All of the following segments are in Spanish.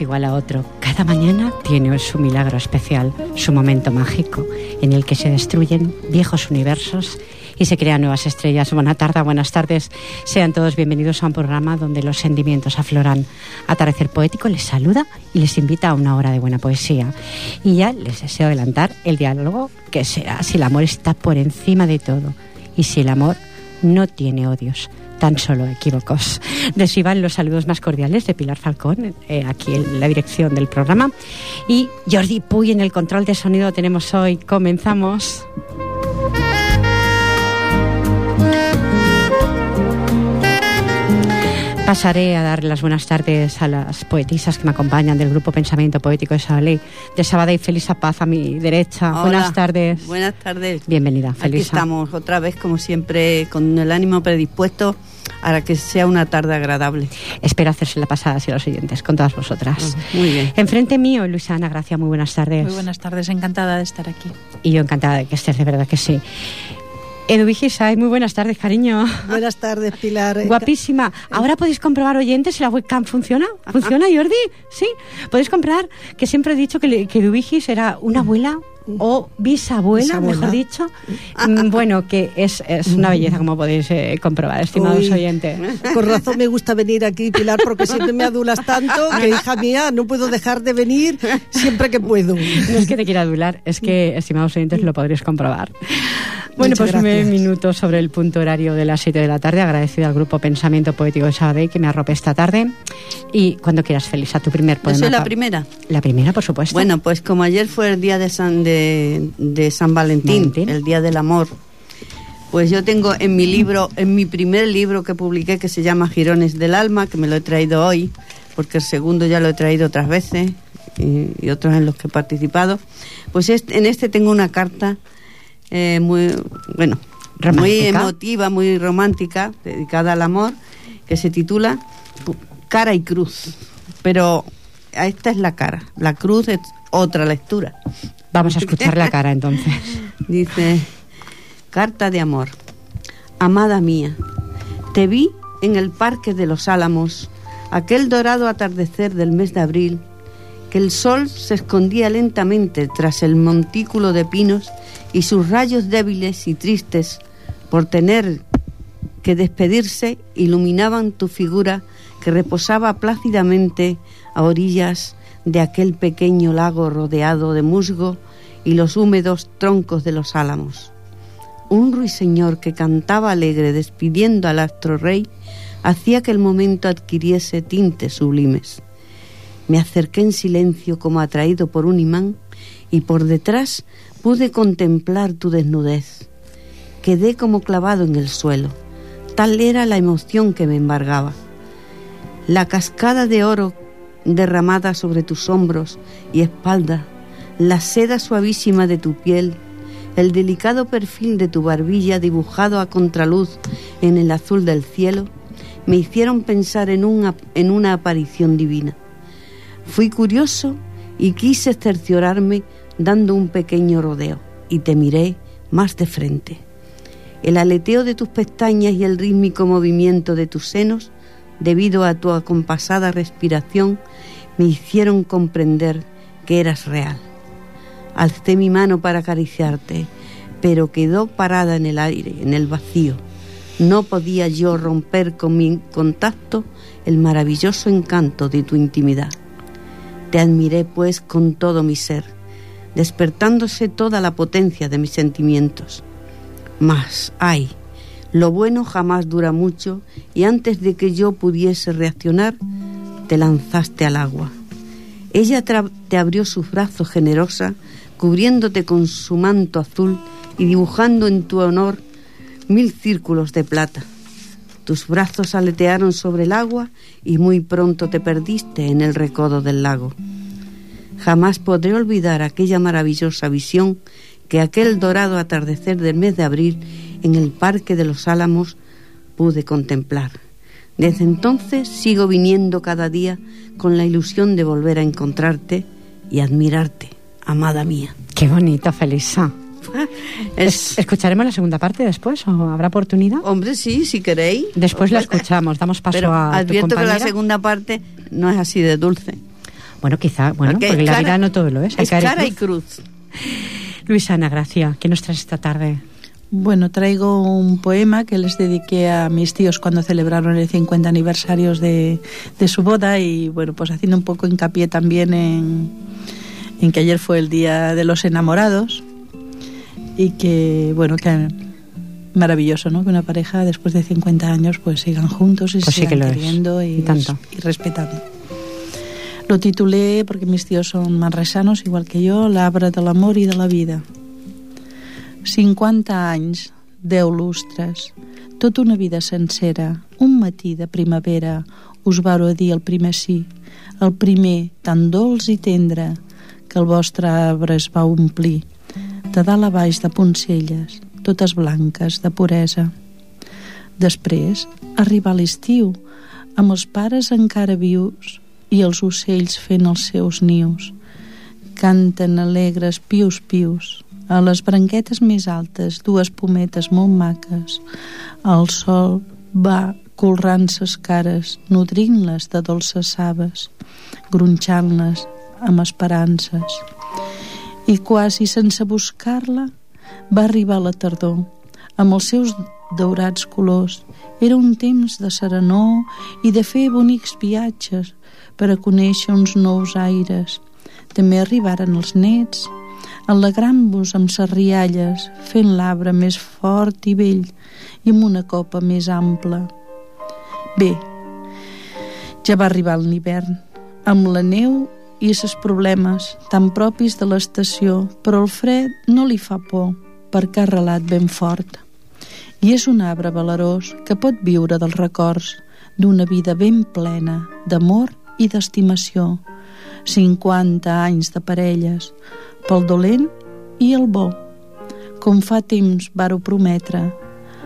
Igual a otro. Cada mañana tiene su milagro especial, su momento mágico, en el que se destruyen viejos universos y se crean nuevas estrellas. Buenas tardes, buenas tardes. Sean todos bienvenidos a un programa donde los sentimientos afloran. Atardecer Poético les saluda y les invita a una hora de buena poesía. Y ya les deseo adelantar el diálogo que sea si el amor está por encima de todo y si el amor no tiene odios tan solo equívocos. Reciban los saludos más cordiales de Pilar Falcón, eh, aquí en la dirección del programa. Y Jordi Puy en el control de sonido tenemos hoy. Comenzamos. Pasaré a dar las buenas tardes a las poetisas que me acompañan del grupo Pensamiento Poético de Sabalí, de Sabada y Felisa Paz a mi derecha. Hola, buenas tardes. Buenas tardes. Bienvenida, Aquí Felisa. estamos otra vez, como siempre, con el ánimo predispuesto para que sea una tarde agradable. Espero hacerse la pasada a los oyentes, con todas vosotras. Muy bien. Enfrente mío, Luisa Ana Gracia, muy buenas tardes. Muy buenas tardes, encantada de estar aquí. Y yo encantada de que estés, de verdad que sí. Edu Vigisay, muy buenas tardes, cariño. Buenas tardes, Pilar. Guapísima. Ahora podéis comprobar oyentes si la webcam funciona. ¿Funciona, Jordi? Sí. Podéis comprar, que siempre he dicho que, que Edu Vigis era una abuela o bisabuela, Bisabuela. mejor dicho. Mm, Bueno, que es, es una belleza, como podéis eh, comprobar, estimados Uy. oyentes. Con razón me gusta venir aquí, Pilar, porque siempre me adulas tanto que, hija mía, no puedo dejar de venir siempre que puedo. No es que te quiera adular, es que, estimados oyentes, lo podréis comprobar. Bueno, Muchas pues nueve minutos sobre el punto horario de las 7 de la tarde. Agradecido al grupo Pensamiento Poético de Sabadell que me arrope esta tarde. Y cuando quieras, feliz a tu primer Yo poema. soy la primera. La primera, por supuesto. Bueno, pues como ayer fue el día de San, de, de San Valentín, Valentín. el día del amor, pues yo tengo en mi libro, en mi primer libro que publiqué, que se llama Girones del Alma, que me lo he traído hoy, porque el segundo ya lo he traído otras veces y, y otros en los que he participado, pues este- en este tengo una carta eh, muy, bueno, muy emotiva, muy romántica, dedicada al amor, que se titula Cara y Cruz. Pero esta es la cara, la cruz es otra lectura. Vamos a escuchar la cara entonces. Dice, carta de amor. Amada mía, te vi en el Parque de los Álamos, aquel dorado atardecer del mes de abril, que el sol se escondía lentamente tras el montículo de pinos y sus rayos débiles y tristes por tener que despedirse iluminaban tu figura que reposaba plácidamente a orillas de aquel pequeño lago rodeado de musgo y los húmedos troncos de los álamos. Un ruiseñor que cantaba alegre despidiendo al astro rey hacía que el momento adquiriese tintes sublimes. Me acerqué en silencio como atraído por un imán y por detrás pude contemplar tu desnudez. Quedé como clavado en el suelo. Tal era la emoción que me embargaba. La cascada de oro derramada sobre tus hombros y espalda, la seda suavísima de tu piel, el delicado perfil de tu barbilla dibujado a contraluz en el azul del cielo, me hicieron pensar en una, en una aparición divina. Fui curioso y quise cerciorarme dando un pequeño rodeo y te miré más de frente. El aleteo de tus pestañas y el rítmico movimiento de tus senos, debido a tu acompasada respiración, me hicieron comprender que eras real. Alcé mi mano para acariciarte, pero quedó parada en el aire, en el vacío. No podía yo romper con mi contacto el maravilloso encanto de tu intimidad. Te admiré pues con todo mi ser, despertándose toda la potencia de mis sentimientos. Mas, ay, lo bueno jamás dura mucho y antes de que yo pudiese reaccionar, te lanzaste al agua. Ella te abrió sus brazos generosa cubriéndote con su manto azul y dibujando en tu honor mil círculos de plata. Tus brazos aletearon sobre el agua y muy pronto te perdiste en el recodo del lago. Jamás podré olvidar aquella maravillosa visión que aquel dorado atardecer del mes de abril en el Parque de los Álamos pude contemplar. Desde entonces sigo viniendo cada día con la ilusión de volver a encontrarte y admirarte, amada mía. Qué bonito, Felisa. Es- ¿Escucharemos la segunda parte después o habrá oportunidad? Hombre, sí, si queréis. Después la Pues, escuchamos, damos paso Pero a tu advierto que compañera. la segunda parte no es así de dulce. Bueno, quizá, bueno, Porque porque, la cara- vida no todo lo es. Hay Es cara y cruz. cruz. Luisa Ana Gracia, ¿qué nos traes esta tarde? Bueno, traigo un poema que les dediqué a mis tíos cuando celebraron el 50 aniversarios de, de su boda y bueno, pues haciendo un poco hincapié también en, en que ayer fue el Día de los Enamorados y que, bueno, que maravilloso, ¿no? Que una pareja después de 50 años pues sigan juntos y Pues sí sigan es, queriendo y, y tanto. y respetando. Lo titulé porque mis tíos son manresanos, igual que yo, L'Arbre de l'amor i de la vida. 50 anys, 10 lustres, tota una vida sencera, un matí de primavera, us varo dir el primer sí, el primer tan dolç i tendre, que el vostre arbre es va omplir, de dalt a baix de poncelles, totes blanques, de puresa. Després arriba l'estiu, amb els pares encara vius i els ocells fent els seus nius. Canten alegres pius-pius, a les branquetes més altes, dues pometes molt maques. El sol va colrant ses cares, nodrint-les de dolces saves, gronxant-les amb esperances. I quasi sense buscar-la va arribar la tardor, amb els seus daurats colors. Era un temps de serenor i de fer bonics viatges per a conèixer uns nous aires. També arribaren els nets, alegrant-vos amb ses rialles, fent l'arbre més fort i vell i amb una copa més ampla. Bé, ja va arribar l'hivern, amb la neu i ses problemes tan propis de l'estació, però el fred no li fa por, perquè ha relat ben fort. I és un arbre valerós que pot viure dels records d'una vida ben plena d'amor i d'estimació. 50 anys de parelles, pel dolent i el bo. Com fa temps varo prometre,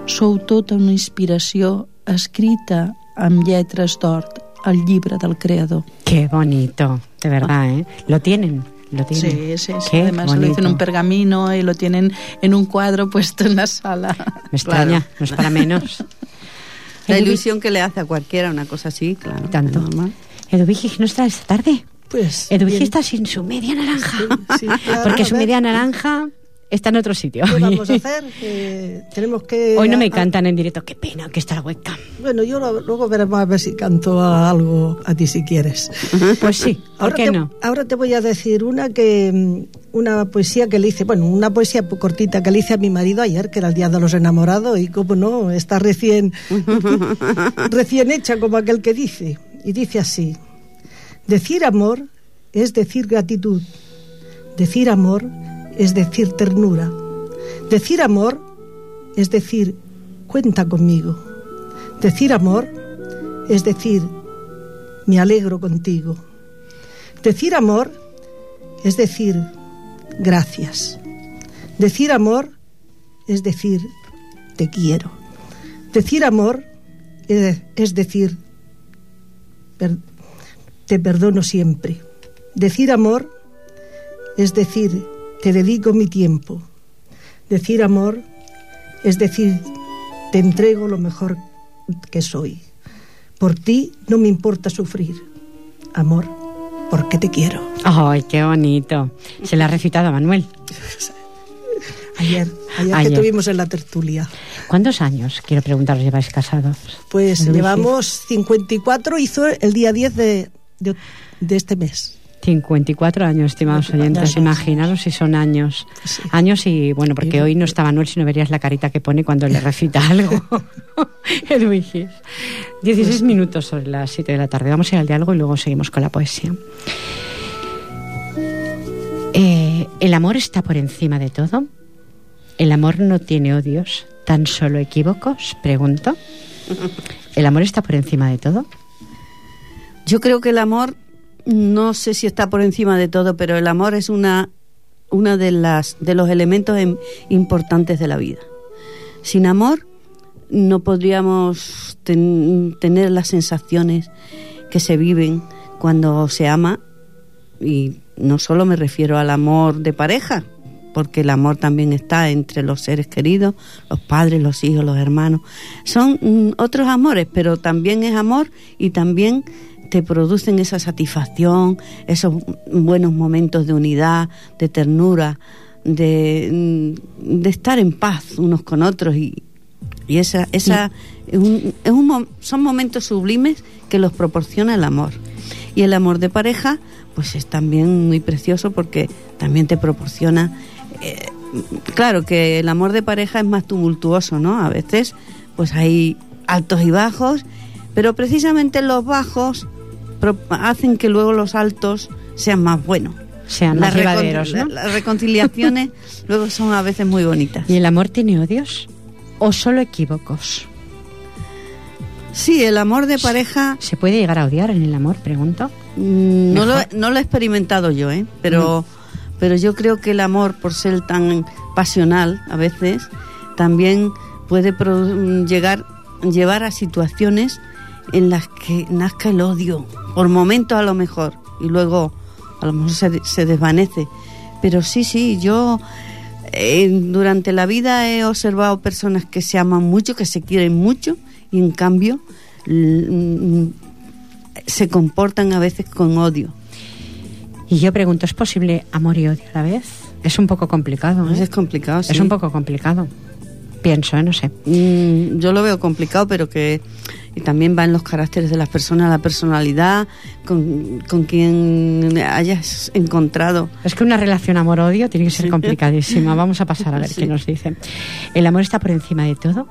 sou tota una inspiració escrita amb lletres d'or al llibre del creador. Qué bonito, de verdad, ¿eh? Lo tienen, lo tienen. Sí, sí, sí. Qué Además lo bonito. dicen en un pergamino y lo tienen en un cuadro puesto en la sala. Me extraña, Claro. no es para menos. La ilusión que le hace a cualquiera una cosa así, claro. Tanto. normal. Eduvige, ¿qué nos trae esta tarde? Pues. Bien. está sin su media naranja. Sí, claro, Porque su media naranja está en otro sitio. ¿Qué vamos a hacer? Que tenemos que. Hoy no me cantan en directo. Qué pena que está la webcam. Bueno, yo lo- luego veremos a ver si canto a algo a ti si quieres. Pues sí, ¿por Ahora qué te, no? ahora te voy a decir una que mm, una poesía que le hice, bueno, una poesía cortita que le hice a mi marido ayer, que era el Día de los Enamorados, y como no, está recién, recién hecha como aquel que dice. Y dice así, decir amor es decir gratitud, decir amor es decir ternura, decir amor es decir cuenta conmigo, decir amor es decir me alegro contigo. Decir amor es decir gracias. Decir amor es decir te quiero. Decir amor es, decir te perdono siempre. Decir amor es decir te dedico mi tiempo. Decir amor es decir te entrego lo mejor que soy. Por ti no me importa sufrir. Amor, porque te quiero. Ay, qué bonito. Se le ha recitado a Manuel. Ayer, ayer, Ayer. que tuvimos en la tertulia. ¿Cuántos años, quiero preguntaros, lleváis casados? Pues llevamos 54, hizo el día 10 de, de, de este mes. 54 años, estimados oyentes. Imaginaros si son años. Sí. Años y, bueno, porque hoy no está Manuel, si no verías la carita que pone cuando le recita algo. Edwigis. 16 minutos sobre las 7 de la tarde. Vamos a ir al diálogo y luego seguimos con la poesía. Eh, ¿El amor está por encima de todo? ¿El amor no tiene odios, tan solo equívocos? Pregunto. ¿El amor está por encima de todo? Yo creo que el amor, no sé si está por encima de todo, pero el amor es una, una de, las, de los elementos em- importantes de la vida. Sin amor no podríamos ten- tener las sensaciones que se viven cuando se ama y no solo me refiero al amor de pareja, porque el amor también está entre los seres queridos, los padres, los hijos, los hermanos. Son mm, otros amores, pero también es amor y también te producen esa satisfacción, esos buenos momentos de unidad, de ternura, de, mm, de estar en paz unos con otros y, y esa, esa es un- son momentos sublimes que los proporciona el amor. Y el amor de pareja, pues es también muy precioso porque también te proporciona. eh, claro que el amor de pareja es más tumultuoso, ¿no? A veces, pues hay altos y bajos, pero precisamente los bajos hacen que luego los altos sean más buenos. Sean Las más recon- llevaderos, Las reconciliaciones luego son a veces muy bonitas. ¿Y el amor tiene odios? ¿O solo equívocos? Sí, el amor de pareja ¿Se puede llegar a odiar en el amor? Pregunto. mm, no lo, no lo he experimentado yo, ¿eh? pero, pero yo creo que el amor, por ser tan pasional a veces, también puede llegar, llevar a situaciones en las que nazca el odio, por momentos a lo mejor, y luego a lo mejor se, se desvanece. Pero sí, sí, yo eh, durante la vida he observado personas que se aman mucho, que se quieren mucho, y en cambio mm, se comportan a veces con odio. Y yo pregunto, ¿es posible amor y odio a la vez? Es un poco complicado, ¿eh? Es complicado, sí. Es un poco complicado. Pienso, ¿eh? no sé. Mm, yo lo veo complicado, pero que y también va en los caracteres de las personas, la personalidad, con, con quien hayas encontrado. Es que una relación amor-odio tiene que ser Sí. complicadísima. Vamos a pasar a ver Sí. qué nos dicen. ¿El amor está por encima de todo?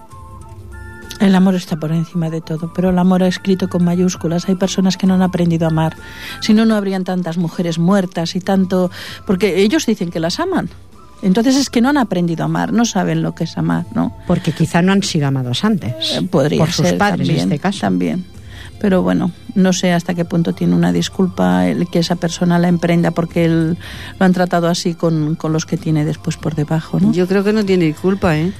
El amor está por encima de todo, pero el amor escrito con mayúsculas. Hay personas que no han aprendido a amar. Si no, no habrían tantas mujeres muertas y tanto... Porque ellos dicen que las aman. Entonces es que no han aprendido a amar, no saben lo que es amar, ¿no? Porque quizá no han sido amados antes. Eh, Podría por sus ser padres también, en este caso. También. Pero bueno, no sé hasta qué punto tiene una disculpa el que esa persona la emprenda porque él lo han tratado así con, con los que tiene después por debajo, ¿no? Yo creo que no tiene culpa, ¿eh?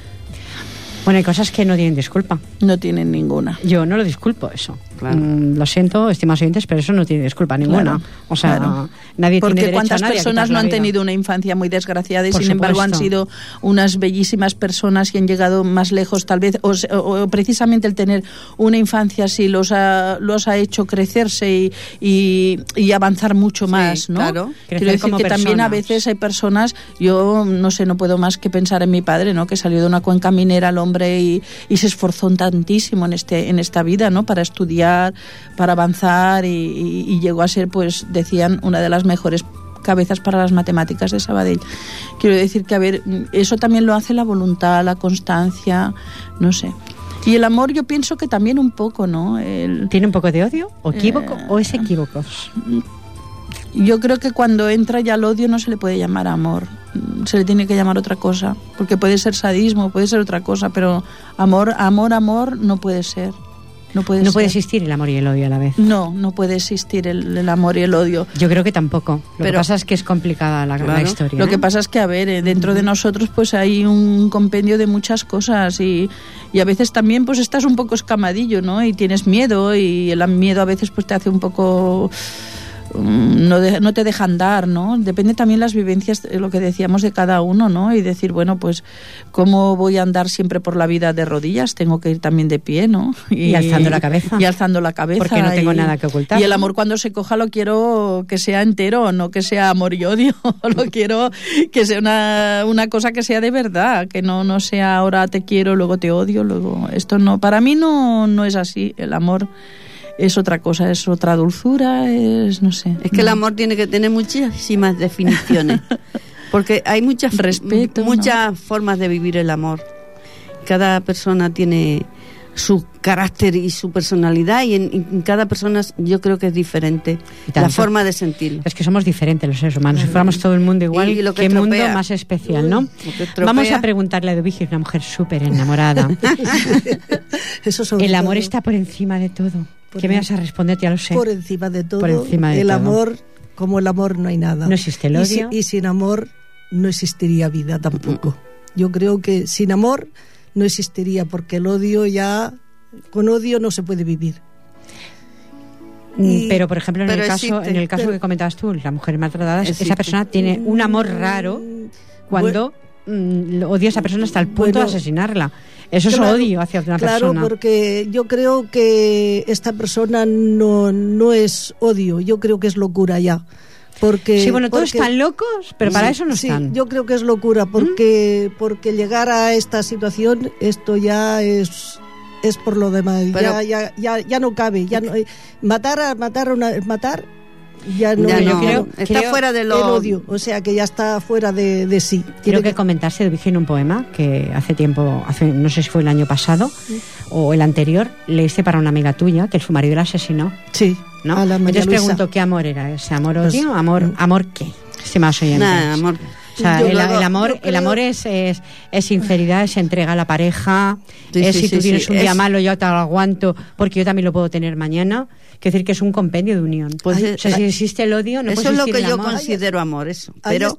Bueno, hay cosas que no tienen disculpa. No tienen ninguna. Yo no lo disculpo eso. Claro. Mm, lo siento, estimados oyentes, pero eso no tiene disculpa ninguna. Claro, o sea, claro. nadie Porque tiene cuántas a nadie a personas quitar no han tenido una infancia muy desgraciada y Por sin embargo han supuesto. sido unas bellísimas personas y han llegado más lejos tal vez o, o- o precisamente el tener una infancia así los ha, los ha hecho crecerse y, y- y avanzar mucho Sí, más, ¿no? claro. Crecer Quiero decir como que también a personas. veces hay personas, yo no sé, no puedo más que pensar en mi padre, ¿no? Que salió de una cuenca minera el hombre y, y se esforzó tantísimo en este en esta vida, ¿no? Para estudiar, para avanzar y, y- y llegó a ser, pues, decían, una de las mejores cabezas para las matemáticas de Sabadell. Quiero decir que, a ver, eso también lo hace la voluntad, la constancia, no sé. Y el amor yo pienso que también un poco, ¿no? El, ¿Tiene un poco de odio? ¿O equívoco? Eh, ¿O es equívocos? Yo creo que cuando entra ya el odio no se le puede llamar amor, se le tiene que llamar otra cosa, porque puede ser sadismo, puede ser otra cosa, pero amor, amor, amor no puede ser. No puede No ser. puede existir el amor y el odio a la vez. No, no puede existir el, el amor y el odio. Yo creo que tampoco. Lo que pasa es que es complicada la, historia. Lo que pasa es que, a ver, eh, dentro de nosotros pues hay un compendio de muchas cosas y, y a veces también pues estás un poco escamadillo, ¿no? Y tienes miedo y el miedo a veces pues te hace un poco... mm, No, de- no te deja andar, ¿no? Depende también las vivencias, eh, lo que decíamos de cada uno, ¿no? Y decir, bueno, pues, ¿cómo voy a andar siempre por la vida de rodillas? Tengo que ir también de pie, ¿no? Y alzando la cabeza. Y alzando la cabeza. Porque no tengo y- nada que ocultar, Y el amor cuando se coja lo quiero que sea entero, no que sea amor y odio. lo quiero que sea una, una cosa que sea de verdad, que no, no sea ahora te quiero, luego te odio, luego esto no. Para mí no, no es así. El amor es otra cosa, es otra dulzura, es no sé. Es que el amor tiene que tener muchísimas definiciones. Porque hay muchas, Respeto, ¿no? muchas formas de vivir el amor. Cada persona tiene su carácter y su personalidad y en, en cada persona yo creo que es diferente la forma de sentirlo. Es que somos diferentes los seres humanos. Si fuéramos todo el mundo igual, Y lo que qué mundo más especial, ¿no? Vamos a preguntarle a Dubigi, una mujer súper enamorada. Eso El amor todo, está por encima de todo. Por ¿Qué me vas a responder? Ya lo sé. por encima de todo. Por encima de el todo. amor, como el amor no hay nada. No existe el Y si- odio. Y, sin amor no existiría vida tampoco. Yo creo que sin amor no existiría porque el odio ya con odio no se puede vivir. Mm, y- pero, por ejemplo, en el caso, existe, en el caso pero- que comentabas tú, la mujer maltratada, Existe. esa persona tiene un amor raro cuando mm, odia a esa persona hasta el punto Bueno, de asesinarla. Eso es Claro, odio hacia una claro, persona. porque yo creo que esta persona no, no es odio, yo creo que es locura ya. Porque, Sí, bueno, todos están locos, pero para Sí, eso no sí, están. ¿Mm? yo creo que es locura, porque, porque llegar a esta situación, esto ya es es por lo demás, Pero- ya, ya, ya, ya no cabe, ya no, matar a matar a una, matar ya no, Ya no, creo- está creo- fuera de el lo odio, o sea que ya está fuera de, de sí. Quiero Tiene que comentaste de un poema que hace tiempo, hace, no sé si fue el año pasado o el anterior, leíste para una amiga tuya que su marido la asesinó, sí, ¿no? a la María Entonces Luisa. pregunto, ¿qué amor era ese? ¿Amor Pues, odio? ¿Amor, amor qué? Estimados oyentes. Nada, amor. O sea, el, amor, el amor es, es, es sinceridad, es entrega a la pareja, Sí, es sí, si tú sí, tienes un día es- malo yo te lo aguanto porque yo también lo puedo tener mañana. Quiero decir que es un compendio de unión. Pues o es- sea, si existe el odio, no eso puede es lo que yo amor. considero amor, eso. Ahí Pero es-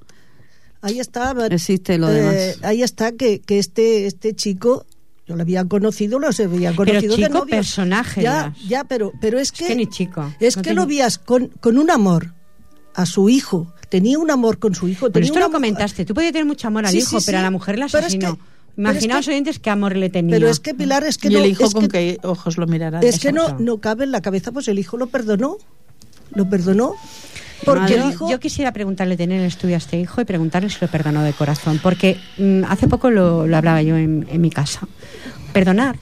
ahí está existe lo eh, demás. ahí está que, que este este chico yo lo había conocido lo había conocido de chico, novios. personaje, ya ya pero pero es Es que que ni chico. es No que lo vías con, con un amor a su hijo tenía un amor con su hijo Pero tenía esto lo comentaste. Tú podías tener mucho amor al Sí, hijo, sí, pero a la mujer la asesinó. que- pero es Imaginaos, que- oyentes, qué amor le tenía. pero es que Pilar es que y no el hijo con que, qué ojos lo mirará. es que no no cabe en la cabeza pues el hijo lo perdonó lo perdonó porque hijo yo quisiera preguntarle, tener el estudio a este hijo y preguntarle si lo perdonó de corazón, porque mm, hace poco lo, lo hablaba yo en, en mi casa. Perdonar.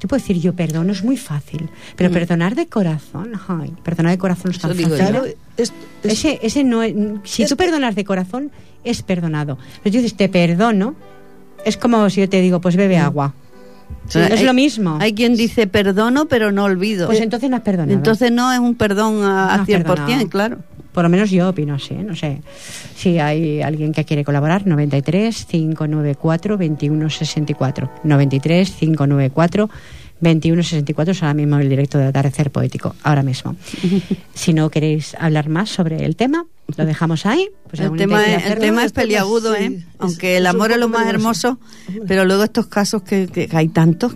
Yo puedo decir, yo perdono, es muy fácil, pero perdonar de corazón, ay, perdonar de corazón es tan Mm. Fácil. claro es- es- Ese, ese no es, si Es tú perdonas de corazón, es perdonado. Pero tú dices, te perdono, es como si yo te digo, pues bebe agua. Sí, es hay- lo mismo. Hay quien dice perdono, pero no olvido. Pues entonces no has perdonado. Entonces no es un perdón a, No a has 100%, perdonado. claro. Por lo menos yo opino así, no sé. Si hay alguien que quiere colaborar, 93 594 2164. 93 594 2164 es ahora mismo el directo de Atardecer Poético, ahora mismo. si no queréis hablar más sobre el tema, lo dejamos ahí. Pues el tema, es, el tema es peliagudo, ¿eh? Aunque el amor es lo más hermoso, pero luego estos casos que, que hay tantos.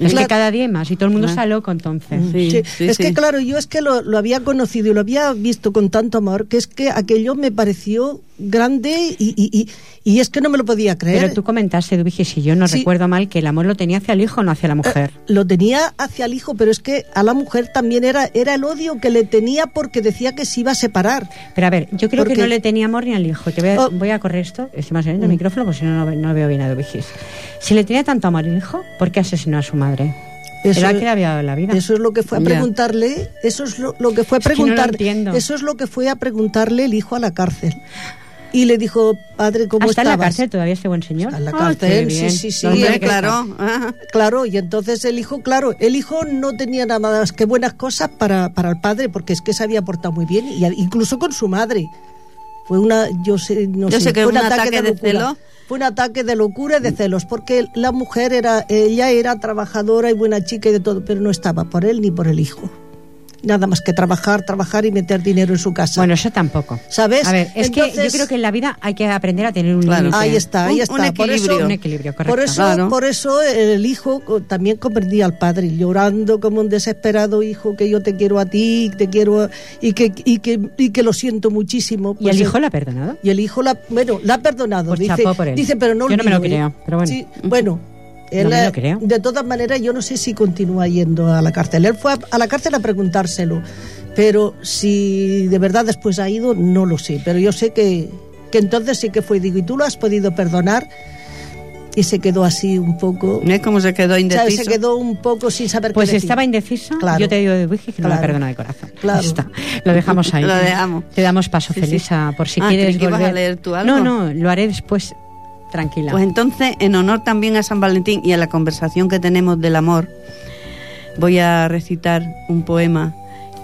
Es que cada día hay más y todo el mundo está loco entonces. Sí, Sí, sí, es sí. que claro, yo es que lo, lo había conocido y lo había visto con tanto amor que es que aquello me pareció grande y, y, y, y es que no me lo podía creer. Pero tú comentaste, Dubigi, si yo no Sí. recuerdo mal, que el amor lo tenía hacia el hijo, no hacia la mujer. Lo tenía hacia el hijo, pero es que a la mujer también era, era el odio que le tenía porque decía que se iba a separar. Pero a ver, yo creo que no le tenía amor ni al hijo. Te voy a, Oh. voy a correr esto, más el micrófono, porque si no, no, veo bien a Dubigis. Si le tenía tanto amor al hijo, ¿por qué asesinó a su madre? Eso, Era que le había dado la vida. eso es lo que fue a preguntarle, eso es lo, lo que fue a Es que no lo preguntar, entiendo. eso es lo que fue a preguntarle el hijo a la cárcel. Y le dijo, padre, ¿cómo ¿Hasta en la cárcel todavía este buen señor? Está en la Ah, cárcel, sí, sí, sí. Claro. Claro, y entonces el hijo, claro, el hijo no tenía nada más que buenas cosas para, para el padre, porque es que se había portado muy bien, y incluso con su madre. Fue una, yo sé, no Yo sé, sé que fue un ataque de locura. celos. Fue un ataque de locura y de celos, porque la mujer era, ella era trabajadora y buena chica y de todo, pero no estaba por él ni por el hijo. Nada más que trabajar, trabajar y meter dinero en su casa. Bueno, eso tampoco. ¿Sabes? A ver, es que yo creo que en la vida hay que aprender a tener un Claro. límite. Ahí está, ahí Un- está. un por eso, equilibrio. Un equilibrio, correcto. Por eso, Claro. por eso el hijo también comprendía al padre, llorando como un desesperado hijo que yo te quiero a ti, te quiero y que y que y que lo siento muchísimo. ¿Y Pues el él- hijo lo ha perdonado? y el hijo la bueno la ha perdonado. Pues dice, chapó por él. dice, pero no Yo no me lo ¿eh? creo, pero bueno. Sí, bueno. Él, me lo creo. De todas maneras, yo no sé si continúa yendo a la cárcel. Él fue a, a la cárcel a preguntárselo, pero si de verdad después ha ido, no lo sé. Pero yo sé que, que entonces sí que fue. Digo, ¿y tú lo has podido perdonar? Y se quedó así un poco. ¿Ves cómo se quedó ¿sabes? indeciso? Se quedó un poco sin saber Pues qué decir. estaba indeciso. Claro. Yo te digo de Dubigi que no la perdona de corazón. Claro. Ya está. Lo dejamos ahí. Lo dejamos. Te damos paso, Sí, sí. Felisa, por si Ah, quieres creí que ibas volver. a leer tú algo. No, no, lo haré después. Tranquila. Pues entonces, en honor también a San Valentín y a la conversación que tenemos del amor, voy a recitar un poema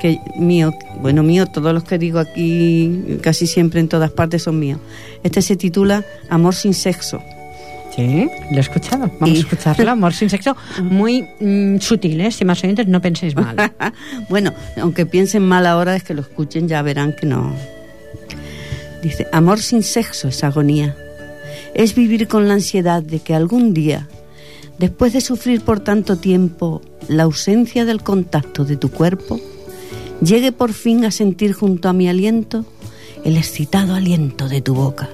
que mío, bueno, mío, todos los que digo aquí, casi siempre en todas partes son míos. Este se titula Amor sin sexo. Sí, lo he escuchado. Vamos Y- a escucharlo. Amor sin sexo. Muy mm, sutil, ¿eh? Si más oyentes, no penséis mal. bueno, aunque piensen mal ahora, es que lo escuchen, ya verán que no. Dice, amor sin sexo es agonía. Es vivir con la ansiedad de que algún día, después de sufrir por tanto tiempo la ausencia del contacto de tu cuerpo, llegue por fin a sentir junto a mi aliento el excitado aliento de tu boca.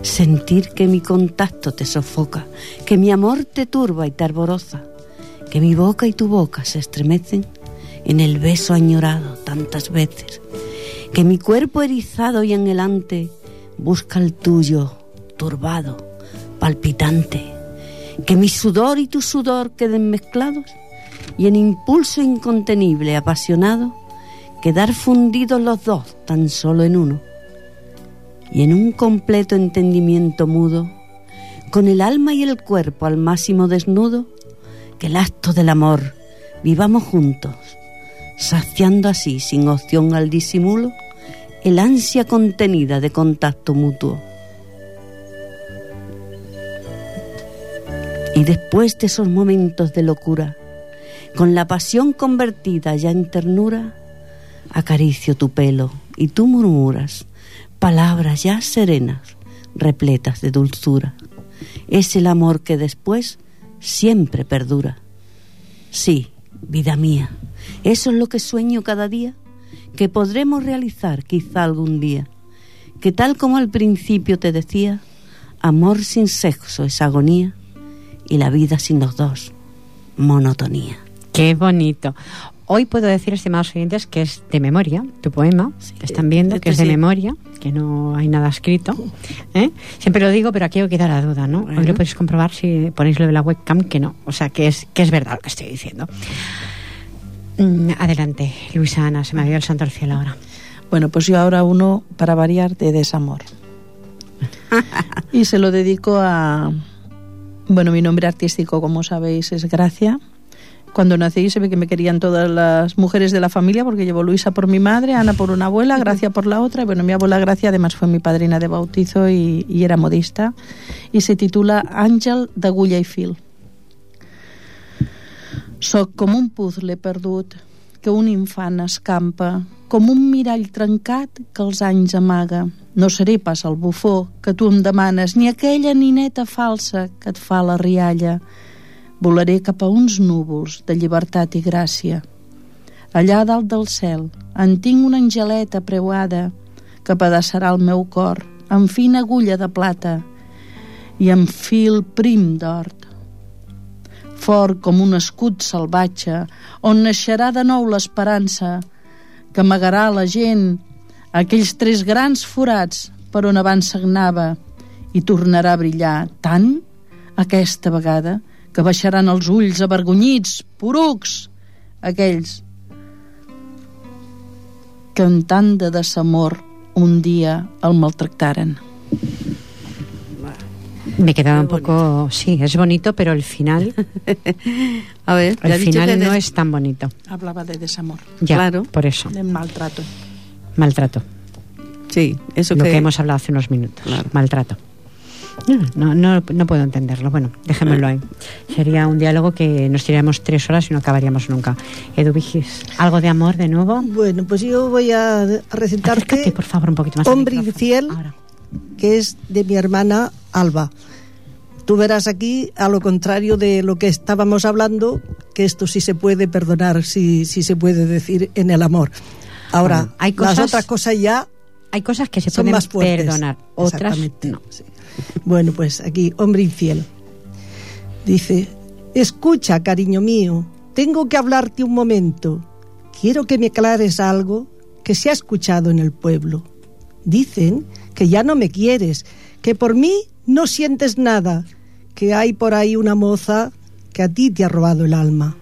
Sentir que mi contacto te sofoca, que mi amor te turba y te arboroza, que mi boca y tu boca se estremecen en el beso añorado tantas veces, que mi cuerpo erizado y anhelante busca el tuyo, turbado, palpitante, que mi sudor y tu sudor queden mezclados y en impulso incontenible, apasionado, quedar fundidos los dos tan solo en uno, y en un completo entendimiento mudo, con el alma y el cuerpo al máximo desnudo, que el acto del amor vivamos juntos, saciando así, sin opción al disimulo, el ansia contenida de contacto mutuo. Y después de esos momentos de locura, con la pasión convertida ya en ternura, acaricio tu pelo y tú murmuras palabras ya serenas, repletas de dulzura. Es el amor que después siempre perdura. Sí, vida mía, eso es lo que sueño cada día, que podremos realizar quizá algún día, que tal como al principio te decía, amor sin sexo es agonía y la vida sin los dos, monotonía. Qué bonito. Hoy puedo decir, estimados oyentes, que es de memoria, tu poema. Sí, que están viendo que es de sí. memoria, que no hay nada escrito. ¿eh? Siempre lo digo, pero aquí hay que dar la duda, ¿no? Hoy lo podéis comprobar si ponéis lo de la webcam, que no. O sea, que es, que es verdad lo que estoy diciendo. Mm, Adelante, Luisa Ana, se me ha ido el santo al cielo ahora. Bueno, pues yo ahora uno para variar de desamor. y se lo dedico a... Bueno, mi nombre artístico, como sabéis, es Gracia. Cuando nací se ve que me querían todas las mujeres de la familia porque llevo Luisa por mi madre, Ana por una abuela, Gracia por la otra. Y bueno, mi abuela Gracia además fue mi padrina de bautizo y, y era modista. Y se titula Àngel d'agulla i fil. Soc com un puzzle perdut que un infant escampa, com un mirall trencat que els anys amaga. No seré pas el bufó que tu em demanes, ni aquella nineta falsa que et fa la rialla. Volaré cap a uns núvols de llibertat i gràcia. Allà dalt del cel en tinc una angeleta preuada que pedaçarà el meu cor amb fina agulla de plata i amb fil prim d'hort fort com un escut salvatge, on naixerà de nou l'esperança, que amagarà la gent aquells tres grans forats per on abans sagnava i tornarà a brillar tant aquesta vegada que baixaran els ulls avergonyits, porucs, aquells que en tant de desamor un dia el maltractaren. Me quedaba un poco... Sí, es bonito, pero el final, A ver, el he dicho que final no des- es tan bonito. Hablava de desamor, Ya, Claro. por eso. de maltrato. Maltrato. Sí, eso lo que... que hemos hablado hace unos minutos. Claro. Maltrato. No, no, no puedo entenderlo. Bueno, dejémoslo ahí. Sería un diálogo que nos tiraríamos tres horas y no acabaríamos nunca. Edu Vigis, ¿algo de amor de nuevo? Bueno, pues yo voy a Acércate, recitarte por favor, un poquito más. Hombre infiel. Que es de mi hermana Alba. Tú verás aquí, a lo contrario de lo que estábamos hablando, que esto sí se puede perdonar, sí, sí se puede decir en el amor. Ahora, Bueno, hay las cosas- otras cosas ya Hay cosas que se son pueden más fuertes. perdonar, otras no. sí. Bueno, pues aquí, hombre infiel. Dice, escucha, cariño mío, tengo que hablarte un momento. Quiero que me aclares algo que se ha escuchado en el pueblo. Dicen que ya no me quieres, que por mí no sientes nada, que hay por ahí una moza que a ti te ha robado el alma.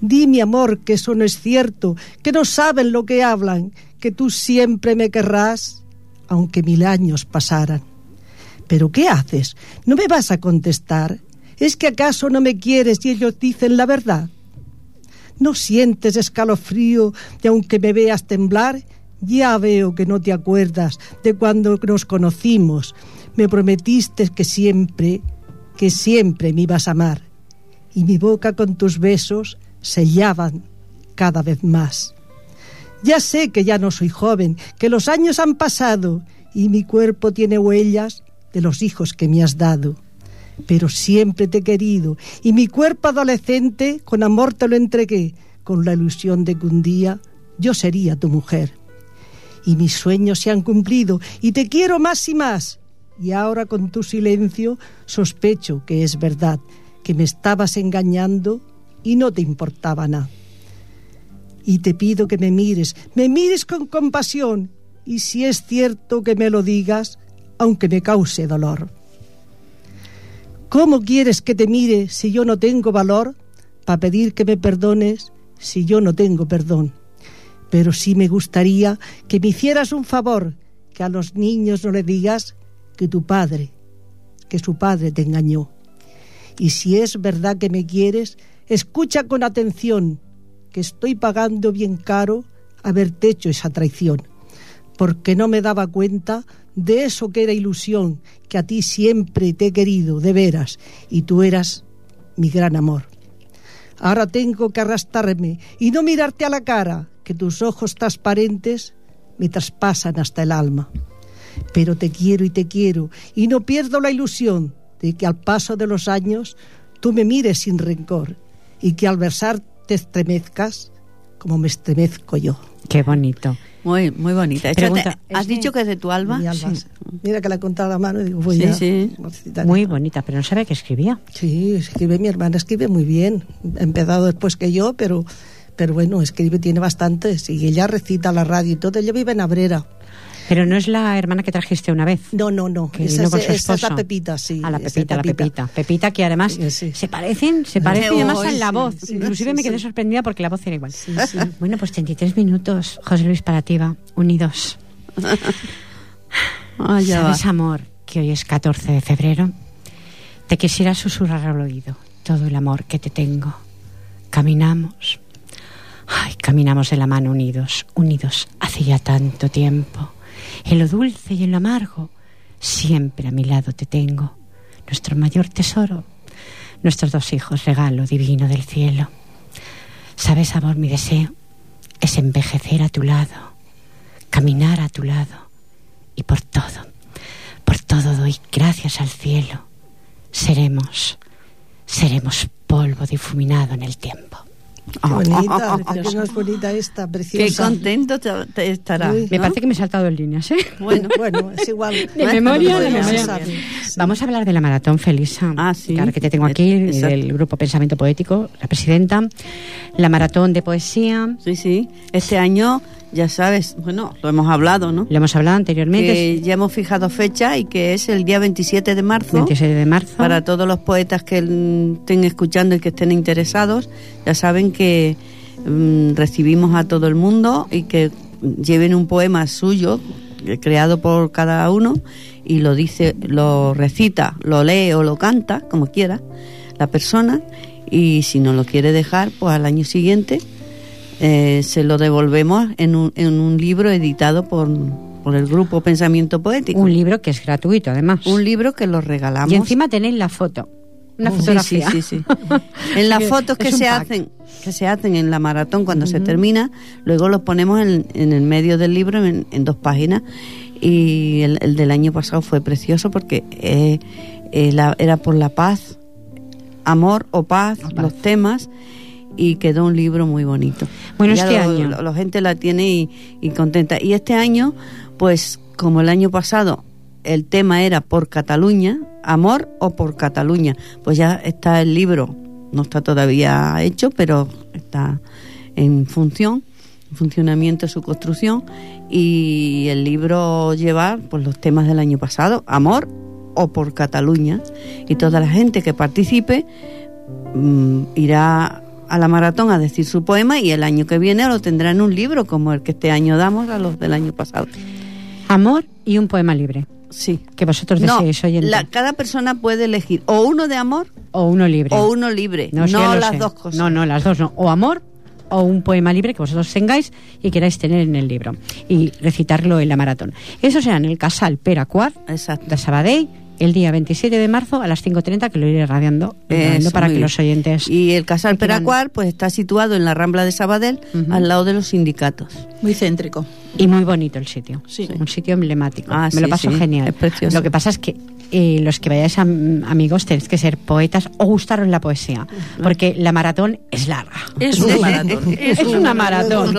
Di, mi amor, que eso no es cierto, que no saben lo que hablan, que tú siempre me querrás, aunque mil años pasaran. ¿Pero qué haces? ¿No me vas a contestar? ¿Es que acaso no me quieres y ellos dicen la verdad? ¿No sientes escalofrío de aunque me veas temblar? Ya veo que no te acuerdas de cuando nos conocimos. Me prometiste que siempre, que siempre me ibas a amar. Y mi boca con tus besos sellaban cada vez más. Ya sé que ya no soy joven, que los años han pasado y mi cuerpo tiene huellas de los hijos que me has dado pero siempre te he querido y mi cuerpo adolescente con amor te lo entregué, con la ilusión de que un día yo sería tu mujer. Y mis sueños se han cumplido y te quiero más y más. Y ahora con tu silencio sospecho que es verdad, que me estabas engañando y no te importaba nada. Y te pido que me mires, me mires con compasión y si es cierto que me lo digas, aunque me cause dolor. ¿Cómo quieres que te mire si yo no tengo valor para pedir que me perdones si yo no tengo perdón? Pero sí me gustaría que me hicieras un favor, que a los niños no le digas que tu padre, que su padre te engañó. Y si es verdad que me quieres, escucha con atención, que estoy pagando bien caro haberte hecho esa traición, porque no me daba cuenta de eso que era ilusión, que a ti siempre te he querido, de veras, y tú eras mi gran amor. Ahora tengo que arrastrarme y no mirarte a la cara, que tus ojos transparentes me traspasan hasta el alma. Pero te quiero y te quiero, y no pierdo la ilusión de que al paso de los años tú me mires sin rencor y que al besar te estremezcas como me estremezco yo. Qué bonito. Muy, muy bonita. ¿Has dicho que es de tu alma? Mira que la he contado a la mano y digo, voy sí, sí. Muy bonita, pero no sabe que escribía. Sí, escribe mi hermana, escribe muy bien. Ha empezado después que yo, pero, pero bueno, escribe, tiene bastantes. Y ella recita la radio y todo. Ella vive en Abrera. Pero no es la hermana que trajiste una vez. No, no, no. Que esa, es, la Pepita, sí. A la Pepita, la Pepita. Pepita que además se parecen, se parecen además en la voz. Inclusive me quedé sorprendida porque la voz era igual. Bueno, pues 33 minutos, José Luis Parativa, unidos. ah, ¿Sabes, amor, que hoy es 14 de febrero? Te quisiera susurrar al oído todo el amor que te tengo. Caminamos. Ay, caminamos de la mano unidos, unidos hace ya tanto tiempo en lo dulce y en lo amargo, siempre a mi lado te tengo, nuestro mayor tesoro, nuestros dos hijos, regalo divino del cielo. Sabes, amor, mi deseo es envejecer a tu lado, caminar a tu lado y por todo, por todo doy gracias al cielo. Seremos, seremos polvo difuminado en el tiempo. Qué bonita, no es bonita esta, preciosa. Qué contento te, estará. Me parece que me he saltado en líneas, ¿eh? Bueno, bueno, es igual. De memoria, de memoria. Vamos a hablar de la maratón Felisa. Ah, sí. Claro que te tengo aquí, del grupo Pensamiento Poético, la presidenta. La maratón de poesía. Sí, sí. Este año ya sabes, bueno, lo hemos hablado, ¿no? Lo hemos hablado anteriormente. Que ya hemos fijado fecha y que es el día 27 de marzo. 27 de marzo. Para todos los poetas que estén escuchando y que estén interesados, ya saben que mm, recibimos a todo el mundo y que lleven un poema suyo eh, creado por cada uno y lo dice, lo recita, lo lee o lo canta, como quiera, la persona y si no lo quiere dejar, pues al año siguiente eh, se lo devolvemos en un, en un libro editado por, por el grupo Pensamiento Poético. Un libro que es gratuito, además. Un libro que lo regalamos. Y encima tenéis la foto. Una fotografía. Sí, sí, sí. en las fotos que se hacen que se hacen en la maratón cuando se termina, luego los ponemos en, en el medio del libro en, dos páginas. Y el, del año pasado fue precioso porque eh, eh, era por la paz, amor o paz, los temas y quedó un libro muy bonito. Bueno, este año. la gente la tiene y, contenta. Y este año, pues como el año pasado el tema era por Cataluña, amor o por Cataluña, pues ya está el libro, no está todavía hecho, pero está en función, en funcionamiento su construcción y el libro lleva pues los temas del año pasado, amor o por Cataluña y toda la gente que participe mm, irá a la maratón a decir su poema y el año que viene lo tendrán en un libro como el que este año damos a los del año pasado. Amor y un poema libre. Sí. que vosotros No, deseéis oyente. la- cada persona puede elegir o uno de amor O uno libre. o uno libre. No, lo las sé. dos cosas. No, no, las dos no. O amor o un poema libre que vosotros tengáis y queráis tener en el libro y recitarlo en la maratón. Eso será en el Casal Peracuar de Sabadell el día 27 de marzo a las 5.30 que lo iré radiando, Eso, para que bien. los oyentes... Y el Casal Peracuar pues está situado en la Rambla de Sabadell, al lado de los sindicatos. Muy céntrico. Y muy bonito el sitio. Sí. Un sitio emblemático. Ah, Me lo paso sí, genial. es precioso. Lo que pasa es que eh, los que vayáis a- amigos tenéis que ser poetas o gustaros la poesía. Porque la maratón es larga. Es un maratón. Es una maratón.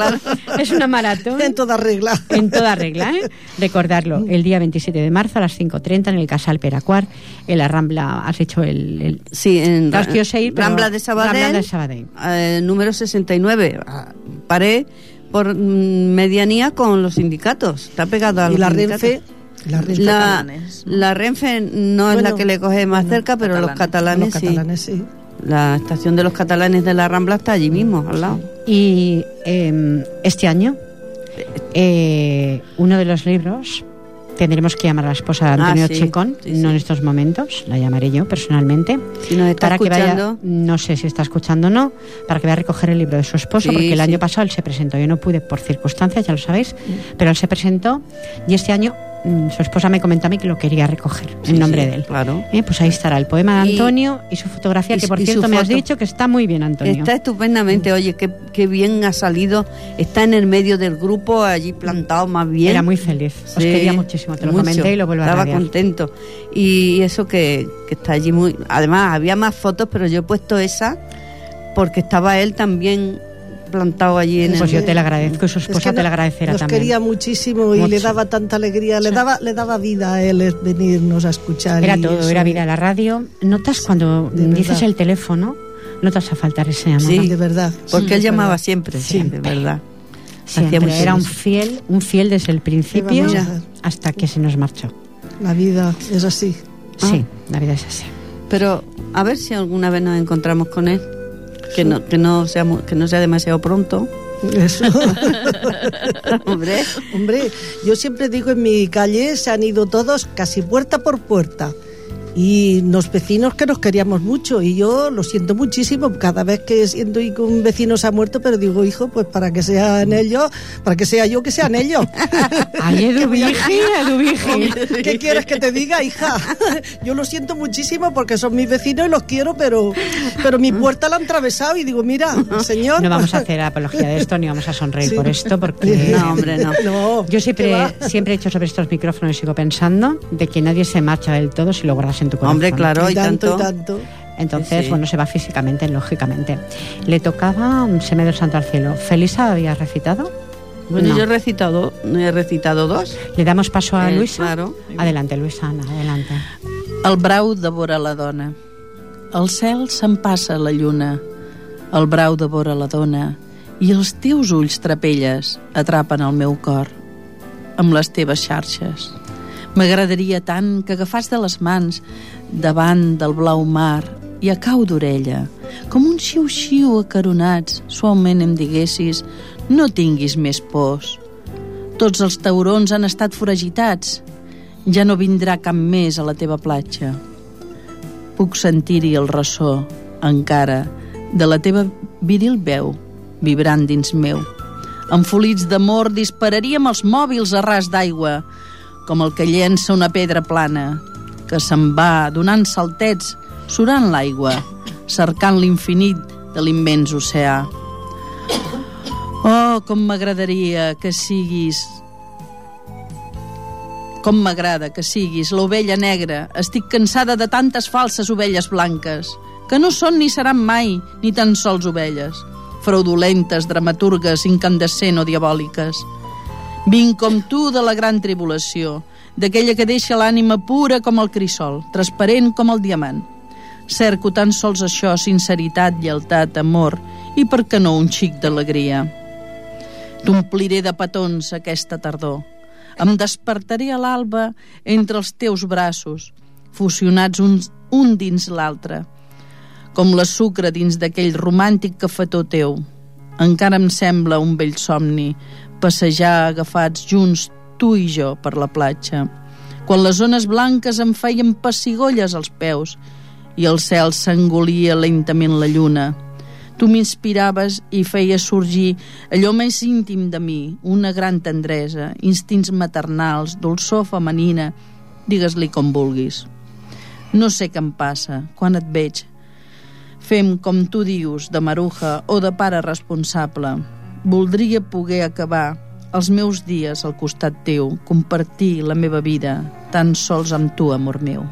Es una maratón. En toda regla. En toda regla, ¿eh? Recordarlo, el día 27 de marzo a las 5.30 en el Casal Peracuar, en la Rambla, has hecho el... el- Sí, en ir, Rambla de Sabadell, Rambla de Sabadell. eh, número 69. Ah, Paré por mm, medianía con los sindicatos. Está pegado a Y la sindicatos. Renfe, la Renfe La, ¿no? la Renfe no es la que le coge más bueno, cerca, pero los catalanes. los sí. catalanes, sí. La estación de los catalanes de la Rambla está allí mismo, al lado. Y eh, este año, eh, uno de los libros, tendremos que llamar a la esposa de Antonio Ah, sí, Chicón, sí, no en estos momentos, la llamaré yo personalmente, Si nos está para que vaya, escuchando, no sé si está escuchando o no, para que vaya a recoger el libro de su esposo, Sí, porque el sí. año pasado él se presentó, yo no pude por circunstancias, ya lo sabéis, pero él se presentó y este año su esposa me comentó a mí que lo quería recoger Sí, en nombre sí, de él. Claro. Eh, pues ahí estará el poema de Antonio y, su fotografía, y que por cierto me has dicho que está muy bien, Antonio. Está estupendamente, oye, qué, qué bien ha salido. Está en el medio del grupo, allí plantado más bien. Era muy feliz. Os Sí, quería muchísimo, te lo mucho. comenté y lo vuelvo a Estaba radiar. contento. Y eso que, que está allí muy... Además, había más fotos, pero yo he puesto esa porque estaba él también plantado allí en Pues el... yo te lo agradezco su Es esposa que te no- lo agradecerá nos también. quería muchísimo y Mucho. le daba tanta alegría, le daba le daba vida a él venirnos a escuchar. Era todo, eso. era vida. La radio, notas cuando de dices verdad. el teléfono, notas a faltar ese amor. Sí. De verdad. Porque Sí, él es llamaba verdad. siempre, Siempre. siempre, ¿verdad? Siempre. Hacía mucho Era un fiel, un fiel desde el principio hasta que se nos marchó. La vida es así. Sí, la vida es así. Pero a ver si alguna vez nos encontramos con él. Que no, que no, sea, que no sea demasiado pronto. Eso. Hombre. Hombre, yo siempre digo en mi calle se han ido todos casi puerta por puerta. Y los vecinos que nos queríamos mucho y yo lo siento muchísimo cada vez que siento que un vecino se ha muerto, pero digo, hijo, pues para que sean ellos, para que sea yo, que sean ellos. Ay, Eduvigi. ¿Qué quieres que te diga, hija? Yo lo siento muchísimo porque son mis vecinos y los quiero, pero, pero mi puerta la han atravesado y digo, mira, señor. No vamos a hacer apología de esto ni vamos a sonreír Sí. por esto porque No, hombre, no. No, Yo ¿qué siempre, siempre he hecho sobre estos micrófonos y sigo pensando de que nadie se marcha del todo si lo guardas en tu corazón. Hombre, claro, y Y tanto, tanto. y tanto. Entonces, Sí, sí. bueno, se va físicamente, lógicamente. Le tocaba un Se me dio santo al cielo. ¿Felisa había recitado? Bueno, No. yo he recitado, he recitado dos. Le damos paso a Eh, Luisa. claro. Adelante, Luisa, Ana, adelante. El brau devora la dona. El cel se'n passa la lluna. El brau devora la dona. I els teus ulls trapelles atrapen el meu cor amb les teves xarxes. M'agradaria tant que agafàs de les mans davant del blau mar i a cau d'orella, com un xiu-xiu acaronats, suaument em diguessis no tinguis més pors. Tots els taurons han estat foragitats. Ja no vindrà cap més a la teva platja. Puc sentir-hi el ressò, encara, de la teva viril veu, vibrant dins meu. Enfolits d'amor dispararíem els mòbils a ras d'aigua, com el que llença una pedra plana, que se'n va donant saltets, surant l'aigua, cercant l'infinit de l'immens oceà. Oh, com m'agradaria que siguis com m'agrada que siguis l'ovella negra. Estic cansada de tantes falses ovelles blanques, que no són ni seran mai ni tan sols ovelles, fraudulentes, dramaturgues, incandescent o diabòliques. Vinc com tu de la gran tribulació, d'aquella que deixa l'ànima pura com el crisol, transparent com el diamant. Cerco tan sols això, sinceritat, lleialtat, amor i, per què no, un xic d'alegria. T'ompliré de petons aquesta tardor. Em despertaré a l'alba entre els teus braços, fusionats uns, un dins l'altre, com la sucre dins d'aquell romàntic cafetó teu. Encara em sembla un vell somni, passejar agafats junts tu i jo per la platja, quan les zones blanques em feien pessigolles als peus i el cel s'engolia lentament la lluna. Tu m'inspiraves i feies sorgir allò més íntim de mi, una gran tendresa, instints maternals, dolçor femenina, digues-li com vulguis. No sé què em passa quan et veig. Fem com tu dius, de maruja o de pare responsable. Voldria poder acabar els meus dies al costat teu, compartir la meva vida, tan sols amb tu, amor meu.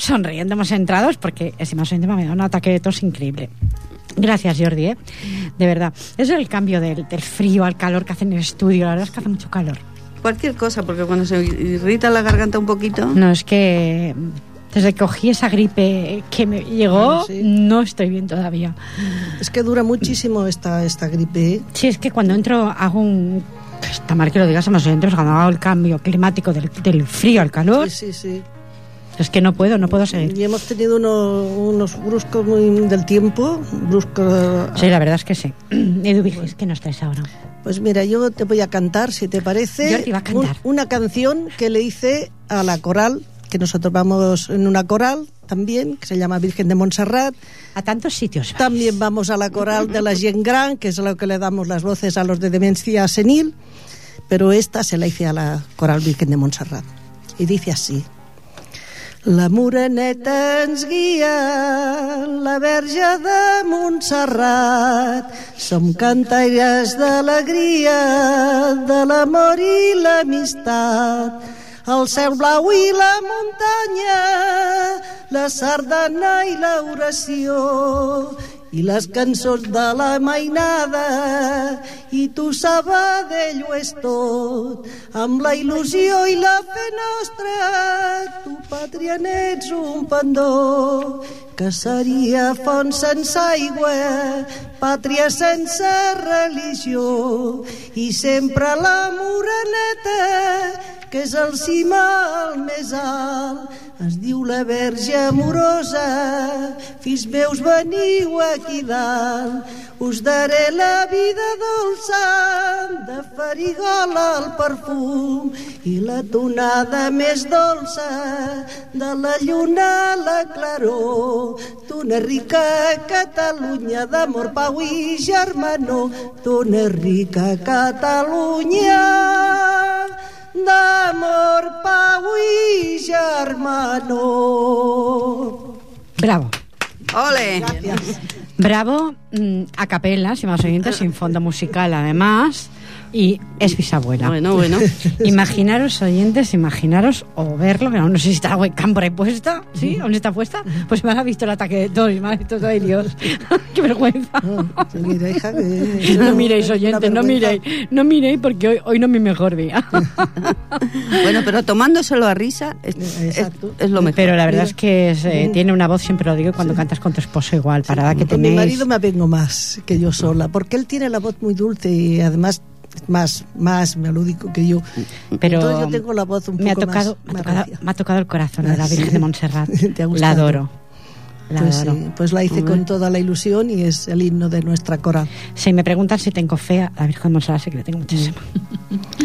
Sonriendo hemos entrados porque ese más me ha dado un ataque de tos increíble. Gracias, Jordi, ¿eh? de verdad. Eso es el cambio del, del frío al calor que hace en el estudio. La verdad es que hace mucho calor. Cualquier cosa, porque cuando se irrita la garganta un poquito. No, es que desde que cogí esa gripe que me llegó, Sí. no estoy bien todavía. Es que dura muchísimo esta, esta gripe. ¿eh? Sí, es que cuando entro hago un... Está mal que lo digas a los oyentes, cuando hago el cambio climático del, del frío al calor, Sí, sí, sí. Es que no puedo, no puedo seguir. Y hemos tenido uno- unos bruscos muy del tiempo, bruscos. Sí, la verdad es que sí. Edu Vigis, ¿qué nos traes ahora? Pues mira, yo te voy a cantar, si te parece, Jordi va a cantar. un- una canción que le hice a la coral, que nosotros vamos en una coral también, que se llama Virgen de Montserrat. A tantos sitios. vais. También vamos a la coral de la Gent Gran, que es lo que le damos las voces a los de demencia senil, pero esta se la hice a la coral Virgen de Montserrat. Y dice así. La moreneta ens guia, la verge de Montserrat. Som cantaires d'alegria, de l'amor i l'amistat. El cel blau i la muntanya, la sardana i l'oració, i les cançons de la mainada, i tu Sabadell ho és tot, amb la il·lusió i la fe nostra, tu pàtria n'ets un pendó, que seria font sense aigua, pàtria sense religió, i sempre la moreneta, que és el cimal més alt. Es diu la Verge amorosa, fills meus veniu aquí dalt, us daré la vida dolça, de farigola el perfum, i la tonada més dolça, de la lluna a la claror, d'una rica Catalunya d'amor, pau i germanor, d'una rica Catalunya d'amor, pau i germanor. Bravo. ¡Ole! Bravo, mm, a capela, si más oyentes, sin fondo musical además, y es bisabuela. Bueno, bueno. Imaginaros, oyentes, imaginaros o verlo, que aún no sé si está la webcam por ahí puesta, ¿sí? ¿Dónde está puesta? Pues me ha visto el ataque de tos y me ha visto todo, Dios, qué vergüenza. No miréis, oyentes, no miréis, no miréis porque hoy, hoy no es mi mejor día. Bueno, pero tomándoselo a risa es, es- Exacto. es lo mejor. Pero la verdad es que es, eh, tiene una voz, siempre lo digo, y cuando cantas con tu esposo igual, para la que Con mi tenéis. marido me avengo más que yo sola, porque él tiene la voz muy dulce y además más más melódico que yo. Pero Entonces yo tengo la voz un poco me ha tocado, más, me, ha tocado me ha tocado el corazón de la Virgen sí. de Montserrat. ¿Te ha la adoro. La Pues, adoro. sí, pues la hice con toda la ilusión y es el himno de nuestra coral. Si me preguntan si tengo fe a la Virgen de Montserrat, sé que le tengo muchísima.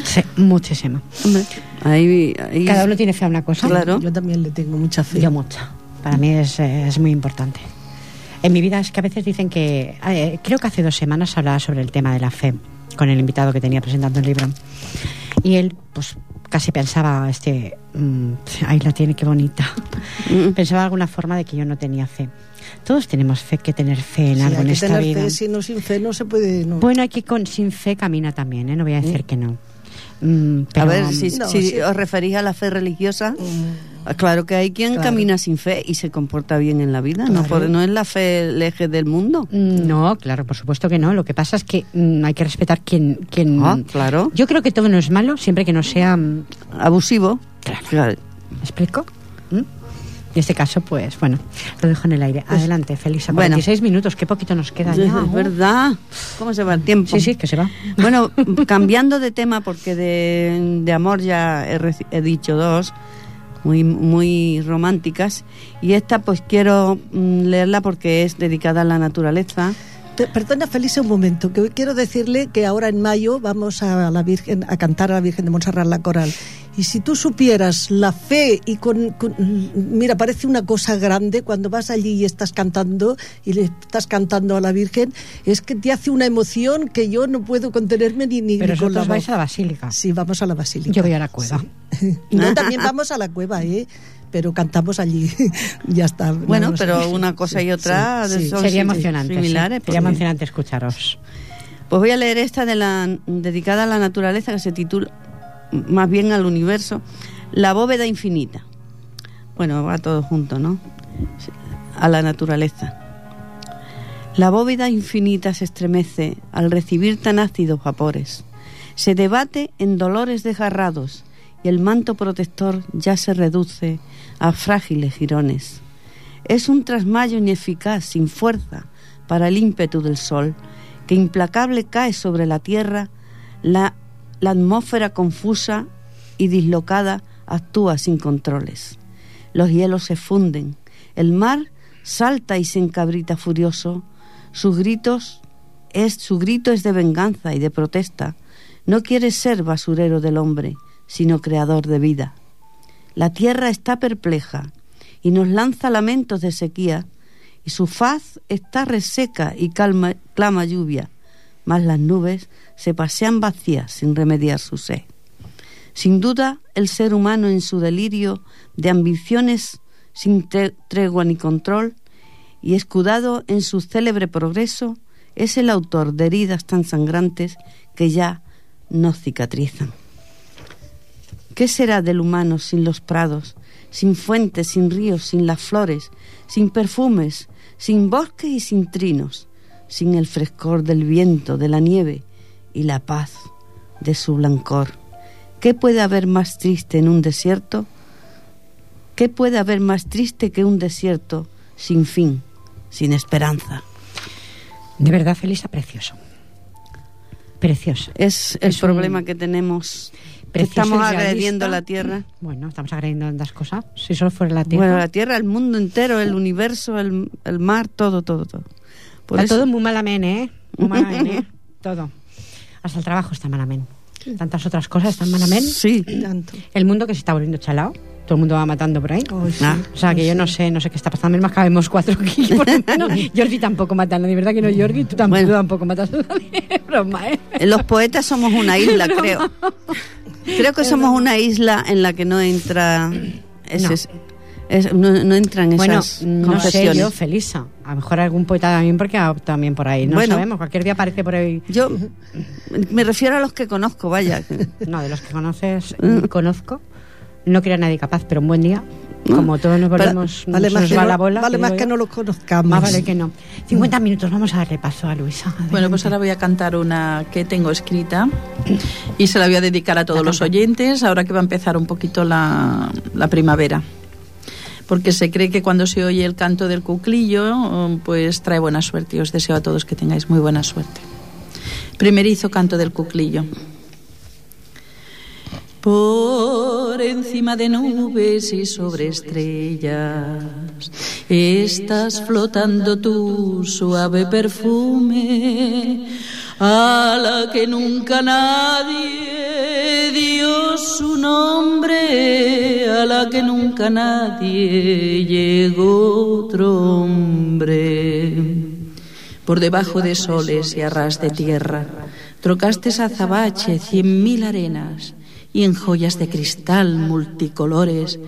Sí, muchísima. Hombre, ahí, ahí- Cada uno tiene fe a una cosa. Claro. Yo también le tengo mucha fe. Yo mucha. Para mí es, es muy importante. En mi vida es que a veces dicen que... eh, creo que hace dos semanas hablaba sobre el tema de la fe con el invitado que tenía presentando el libro. Y él, pues casi pensaba, este, mm, ahí la tiene, qué bonita. pensaba de alguna forma de que yo no tenía fe. Todos tenemos fe, que tener fe en Sí, algo hay en que esta tener vida. fe, si no sin fe no se puede. no. Bueno, aquí con sin fe camina también, ¿eh? no voy a decir que no. Mm, a pero, ver, si, No, si sí. os referís a la fe religiosa, Ah, Claro que hay quien Claro. camina sin fe y se comporta bien en la vida. No, Claro. por- no es la fe el eje del mundo. Mm, No, claro, por supuesto que no. Lo que pasa es que mm, hay que respetar quien... quien Ah, claro. Yo creo que todo no es malo, siempre que no sea... mm, Abusivo. Claro. Claro. ¿Me explico? ¿Mm? En este caso, pues, bueno, lo dejo en el aire. Adelante, Felisa. Bueno. 46 minutos, qué poquito nos queda ya. Es verdad. ¿Cómo se va el tiempo? Sí, sí, que se va. Bueno, cambiando de tema, porque de, de amor ya he, reci- he dicho dos, muy, muy románticas, y esta pues quiero mm, leerla porque es dedicada a la naturaleza. Perdona, Felicia, un momento, que quiero decirle que ahora en mayo vamos a la Virgen a cantar a la Virgen de Montserrat la coral. Y si tú supieras la fe y con, con- mira, parece una cosa grande cuando vas allí y estás cantando y le estás cantando a la Virgen, es que te hace una emoción que yo no puedo contenerme ni, ni, Pero con la vosotros vais a la basílica. Sí, vamos a la basílica. Yo voy a la cueva. Y no, también vamos a la cueva, ¿eh? Pero cantamos allí. ya está. Bueno, pero una cosa y otra Sí, sí. son Sería emocionante. sí. similares. Sería emocionante escucharos. Pues voy a leer esta de la dedicada a la naturaleza que se titula más bien al universo, La bóveda infinita. Bueno, va todo junto, ¿no? A la naturaleza. La bóveda infinita se estremece al recibir tan ácidos vapores. Se debate en dolores desgarrados y el manto protector ya se reduce a frágiles jirones. Es un trasmayo ineficaz, sin fuerza, para el ímpetu del sol, que implacable cae sobre la tierra, la, la atmósfera confusa y dislocada actúa sin controles. Los hielos se funden, el mar salta y se encabrita furioso, sus gritos es su grito es de venganza y de protesta. No quiere ser basurero del hombre, sino creador de vida. La tierra está perpleja y nos lanza lamentos de sequía, y su faz está reseca y clama lluvia, mas las nubes se pasean vacías sin remediar su sed. Sin duda, el ser humano en su delirio de ambiciones sin tre- tregua ni control, y escudado en su célebre progreso, es el autor de heridas tan sangrantes que ya no cicatrizan. ¿Qué será del humano sin los prados, sin fuentes, sin ríos, sin las flores, sin perfumes, sin bosques y sin trinos, sin el frescor del viento, de la nieve y la paz de su blancor? ¿Qué puede haber más triste en un desierto? ¿Qué puede haber más triste que un desierto sin fin, sin esperanza? De verdad, Felisa, precioso. Precioso. Es el Es un- problema que tenemos. Precioso estamos agrediendo la tierra. Bueno, estamos agrediendo tantas cosas. Si solo fuera la tierra. Bueno, la tierra, el mundo entero, el universo, el, el mar, todo, todo, todo. Por está eso- todo muy malamente, ¿eh? Malamente, ¿eh? Todo. Hasta el trabajo está malamente. Tantas otras cosas están malamente. Sí. Tanto. El mundo que se está volviendo chalao. Todo el mundo va matando por ahí. Sí. Ah. O sea, que yo no sé, no sé qué está pasando. Menos cabemos cuatro aquí, por lo menos. Jordi tampoco mata nadie, ¿verdad que no, Jordi? Tú tampoco, Bueno. tú tampoco matas a nadie. Broma, ¿eh? Los poetas somos una isla, creo. Creo que somos una isla en la que no entra ese, es- no, no entran Bueno, esas no sé yo, Felisa. A lo mejor algún poeta también, porque ha- también por ahí. No Bueno. sabemos, cualquier día aparece por ahí. Yo me refiero a los que conozco, vaya. No, de los que conoces, ni conozco. No quiero a nadie capaz, pero un buen día, como todos nos volvemos, Vale se más, nos que va no, la bola. vale más que yo. no lo conozcamos. Más vale que no. 50 minutos, vamos a darle paso a Luisa. Bueno, pues ahora voy a cantar una que tengo escrita y se la voy a dedicar a todos La los canta. oyentes, ahora que va a empezar un poquito la, la primavera. Porque se cree que cuando se oye el canto del cuclillo, eh, pues trae buena suerte y os deseo a todos que tengáis muy buena suerte. Primerizo canto del cuclillo. Por encima de nubes y sobre estrellas estás flotando tu suave perfume a la que nunca nadie dio su nombre, a la que nunca nadie llegó otro hombre. Por debajo de soles y a ras de tierra, trocaste azabache cien mil arenas y en joyas de cristal multicolores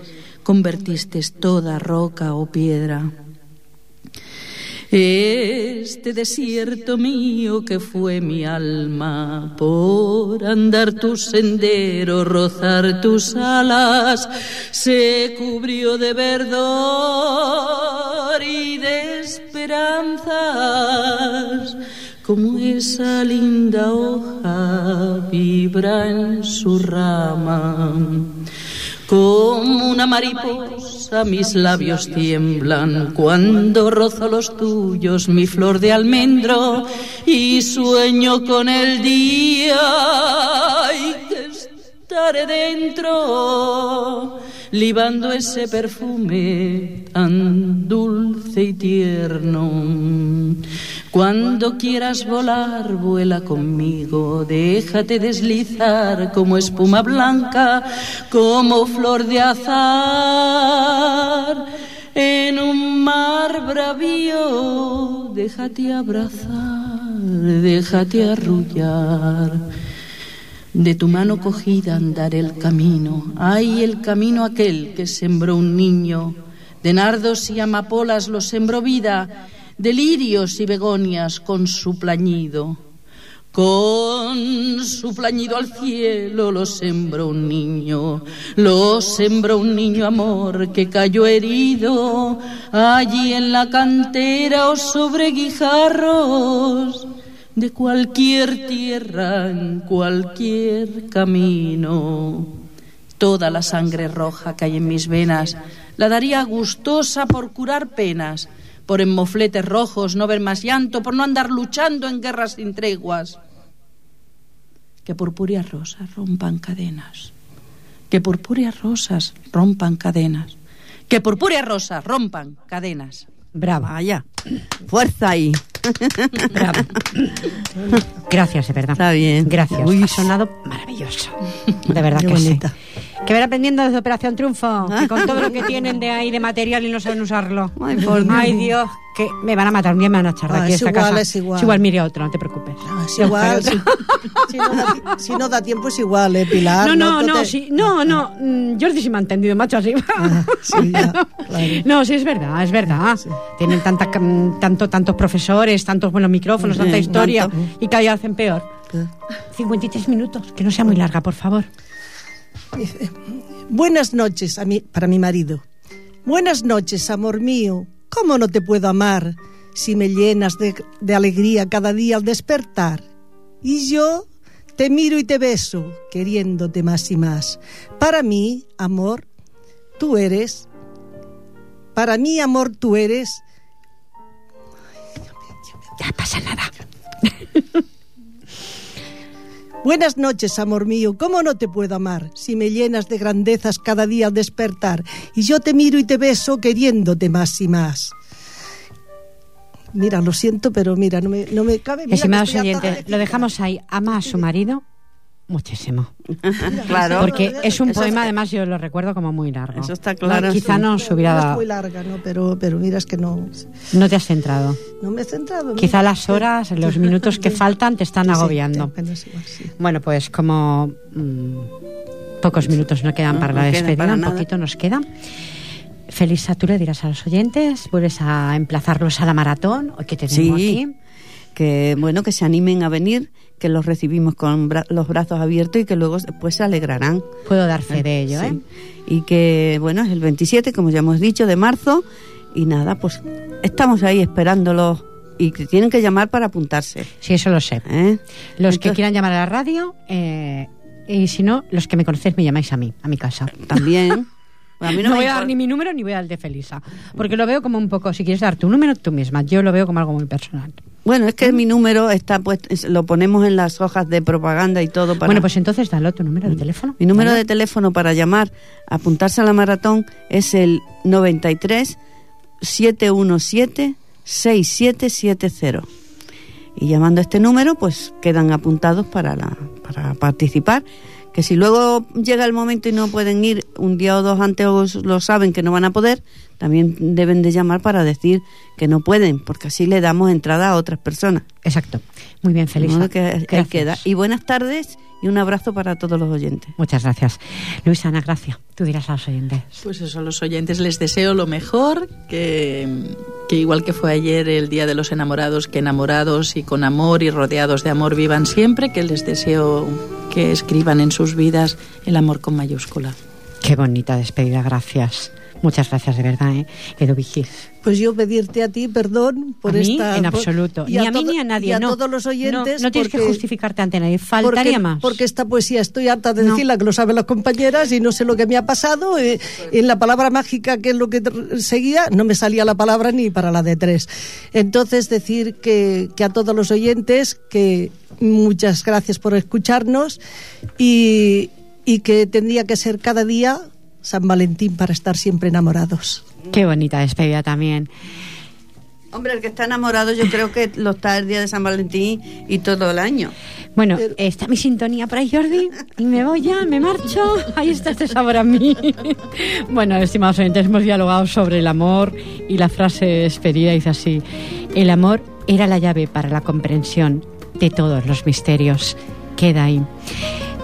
convertiste toda roca o piedra. Es este desierto mío que fue mi alma, por andar tu sendero, rozar tus alas, se cubrió de verdor y de esperanzas como esa linda hoja vibra en su rama. Como una mariposa mis labios tiemblan cuando rozo los tuyos, mi flor de almendro, y sueño con el día y que estaré dentro, libando ese perfume tan dulce y tierno. Cuando quieras volar, vuela conmigo, déjate deslizar como espuma blanca, como flor de azar. En un mar bravío, déjate abrazar, déjate arrullar. De tu mano cogida andar el camino, ay el camino aquel que sembró un niño, de nardos y amapolas lo sembró vida, de lirios y begonias con su plañido. Con su plañido al cielo lo sembró un niño, lo sembró un niño amor que cayó herido allí en la cantera o sobre guijarros de cualquier tierra, en cualquier camino. Toda la sangre roja que hay en mis venas la daría gustosa por curar penas por en mofletes rojos no ver más llanto, por no andar luchando en guerras sin treguas. Que purpúreas rosas rompan cadenas, que purpúreas rosas rompan cadenas, que purpúreas rosas rompan cadenas. Brava, allá. Fuerza ahí. Bravo. Gracias, de verdad. Está bien. Gracias. Uy. Ha sonado maravilloso. De verdad Qué que bonita. sí. Que ver aprendiendo desde Operación Triunfo, que con todo lo que tienen de ahí de material y no saben usarlo. Ay, por Dios. Ay, Dios, que me van a matar, un día me van a echar de Ah, aquí es esta igual, casa. es igual. Es igual, mire otro, no te preocupes. Ah, es igual. si, si no da, si no da tiempo es igual, ¿eh, Pilar? No, no, Tú no, te- sí, no, no, mm, Jordi sí me ha entendido, macho, así. Ah, sí, ya, claro. No, sí, es verdad, es verdad. Tienen tanta, cam- tanto, tantos profesores, tantos buenos micrófonos, tanta Sí, historia, tanto. y cada día hacen peor. 53 minutos, que no sea muy larga, por favor. Buenas noches a para mi marido. Buenas noches, amor mío. ¿Cómo no te puedo amar si me llenas de, de alegría cada día al despertar? Y yo te miro y te beso, queriéndote más y más. Para mí, amor, tú eres. Para mí, amor, tú eres. Ya pasa nada. Buenas noches, amor mío. ¿Cómo no te puedo amar si me llenas de grandezas cada día al despertar? Y yo te miro y te beso queriéndote más y más. Mira, lo siento, pero mira, no me, no me cabe. Estimados oyentes, lo dejamos ahí. Ama a su marido muchísimo. Claro. Porque es un Eso poema, está- además, yo lo recuerdo como muy largo. Eso está claro, No, quizá sí. no se No hubiera... es muy larga, ¿no? Pero, pero mira, es que no, No te has centrado. no me he centrado. Quizá mira. las horas, los minutos que faltan te están Sí, sí, agobiando. igual, sí. Bueno, pues como mm, pocos minutos nos quedan No, para no la despedida, para un nada. poquito nos queda. Felisa, tú le dirás a los oyentes, vuelves a emplazarlos a la maratón, hoy que te tengo aquí. Que bueno, que se animen a venir, que los recibimos con bra- los brazos abiertos y que luego después se alegrarán. Puedo dar fe de ello, Sí. ¿eh? Y que, bueno, es el 27, como ya hemos dicho, de marzo. Y nada, pues estamos ahí esperándolos y que tienen que llamar para apuntarse. Sí, eso lo sé. ¿eh? Los que quieran llamar a la radio, eh, y si no, los que me conocéis me llamáis a mí, a mi casa. También. A mí No, no, voy a dar ni mi número ni voy a dar el de Felisa. Porque lo veo como un poco, si quieres dar tu número tú misma, yo lo veo como algo muy personal. Bueno, es que mi número está puesto, es- lo ponemos en las hojas de propaganda y todo para. Bueno, pues entonces dalo tu número de teléfono. Mi número de teléfono para llamar, apuntarse a la maratón es el 93 717 6770. Y llamando a este número, pues quedan apuntados para, la, para participar. Que si luego llega el momento y no pueden ir un día o dos antes o lo saben que no van a poder, también deben de llamar para decir que no pueden, porque así le damos entrada a otras personas. Exacto. Muy bien, modo que ahí Gracias. queda. Y buenas tardes y un abrazo para todos los oyentes. Muchas gracias. Luisa Ana Gracia, tú dirás a los oyentes. Pues eso, a los oyentes les deseo lo mejor, que, que igual que fue ayer el Día de los Enamorados, que enamorados y con amor y rodeados de amor vivan siempre, que les deseo que escriban en sus vidas el amor con mayúscula. Qué bonita despedida, gracias. Muchas gracias de verdad, ¿eh? Edu Vigis. Pues yo pedirte a ti perdón por a mí, esta... en absoluto. y Ni a, mí ni a nadie. Y a no. todos los oyentes. No, no tienes que justificarte ante nadie. Faltaría porque, más. Porque esta poesía estoy harta de No. decirla, que lo saben las compañeras y no sé lo que me ha pasado. eh, en la palabra mágica, que es lo que seguía, no me salía la palabra ni para la de tres. Entonces, decir que, que a todos los oyentes que muchas gracias por escucharnos y, y que tendría que ser cada día San Valentín para estar siempre enamorados. Qué bonita despedida también. Hombre, el que está enamorado yo creo que lo está el día de San Valentín y todo el año. Bueno, está mi sintonía por ahí, Jordi, y me voy ya, me marcho. Ahí está este sabor a mí. bueno, estimados oyentes, hemos dialogado sobre el amor y la frase despedida dice así: El amor era la llave para la comprensión de todos los misterios. Queda ahí.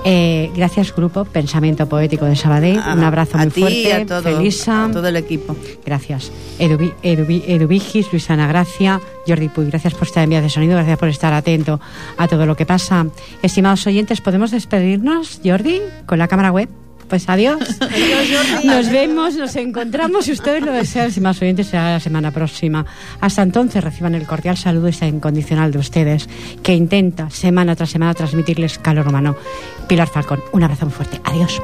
Eh, gracias, grupo Pensamiento Poético de Sabadell. A- Un abrazo muy ti, fuerte. a todo, Felisa. a todo el equipo. Gracias. Eduvi, Eduvi, Eduvigis, Luisana Gracia, Jordi Puy, gracias por estar en vías de sonido, gracias por estar atento a todo lo que pasa. Estimados oyentes, ¿podemos despedirnos, Jordi, con la cámara web? Pues adiós. Nos vemos, nos encontramos, si ustedes lo desean, estimados oyentes, será la semana próxima. Hasta entonces reciban el cordial saludo y esa incondicional de ustedes, que intenta semana tras semana transmitirles calor humano. Pilar Falcón, un abrazo muy fuerte. Adiós.